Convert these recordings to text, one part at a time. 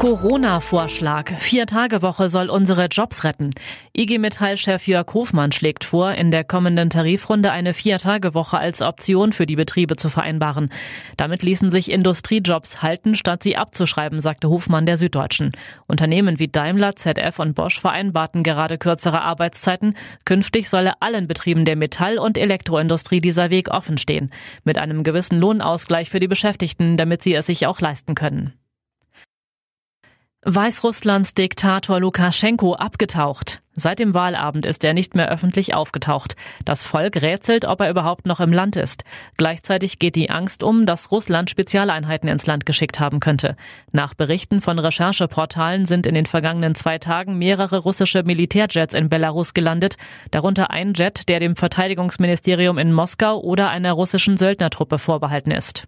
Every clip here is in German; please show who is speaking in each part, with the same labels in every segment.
Speaker 1: Corona-Vorschlag. Vier-Tage-Woche soll unsere Jobs retten. IG Metall-Chef Jörg Hofmann schlägt vor, in der kommenden Tarifrunde eine Vier-Tage-Woche als Option für die Betriebe zu vereinbaren. Damit ließen sich Industriejobs halten, statt sie abzuschreiben, sagte Hofmann der Süddeutschen. Unternehmen wie Daimler, ZF und Bosch vereinbarten gerade kürzere Arbeitszeiten. Künftig solle allen Betrieben der Metall- und Elektroindustrie dieser Weg offen stehen. Mit einem gewissen Lohnausgleich für die Beschäftigten, damit sie es sich auch leisten können. Weißrusslands Diktator Lukaschenko abgetaucht. Seit dem Wahlabend ist er nicht mehr öffentlich aufgetaucht. Das Volk rätselt, ob er überhaupt noch im Land ist. Gleichzeitig geht die Angst um, dass Russland Spezialeinheiten ins Land geschickt haben könnte. Nach Berichten von Rechercheportalen sind in den vergangenen zwei Tagen mehrere russische Militärjets in Belarus gelandet, darunter ein Jet, der dem Verteidigungsministerium in Moskau oder einer russischen Söldnertruppe vorbehalten ist.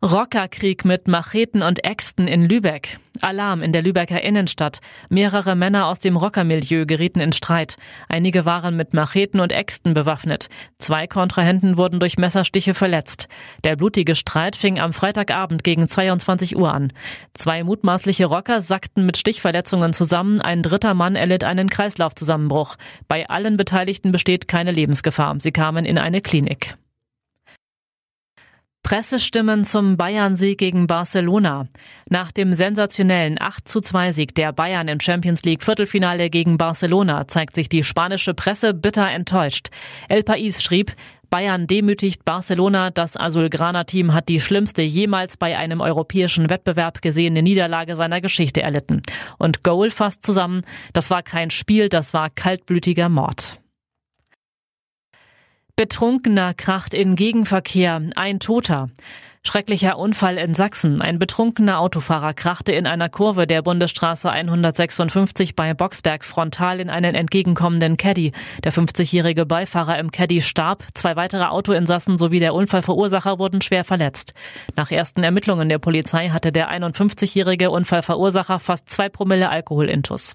Speaker 1: Rockerkrieg mit Macheten und Äxten in Lübeck. Alarm in der Lübecker Innenstadt. Mehrere Männer aus dem Rockermilieu gerieten in Streit. Einige waren mit Macheten und Äxten bewaffnet. Zwei Kontrahenten wurden durch Messerstiche verletzt. Der blutige Streit fing am Freitagabend gegen 22 Uhr an. Zwei mutmaßliche Rocker sackten mit Stichverletzungen zusammen. Ein dritter Mann erlitt einen Kreislaufzusammenbruch. Bei allen Beteiligten besteht keine Lebensgefahr. Sie kamen in eine Klinik. Pressestimmen zum Bayern-Sieg gegen Barcelona. Nach dem sensationellen 8 zu 2 Sieg der Bayern im Champions League Viertelfinale gegen Barcelona zeigt sich die spanische Presse bitter enttäuscht. El País schrieb, Bayern demütigt Barcelona. Das Azulgrana-Team hat die schlimmste jemals bei einem europäischen Wettbewerb gesehene Niederlage seiner Geschichte erlitten. Und Goal fasst zusammen, das war kein Spiel, das war kaltblütiger Mord. Betrunkener kracht in Gegenverkehr, ein Toter. Schrecklicher Unfall in Sachsen. Ein betrunkener Autofahrer krachte in einer Kurve der Bundesstraße 156 bei Boxberg frontal in einen entgegenkommenden Caddy. Der 50-jährige Beifahrer im Caddy starb. Zwei weitere Autoinsassen sowie der Unfallverursacher wurden schwer verletzt. Nach ersten Ermittlungen der Polizei hatte der 51-jährige Unfallverursacher fast zwei Promille Alkoholintus.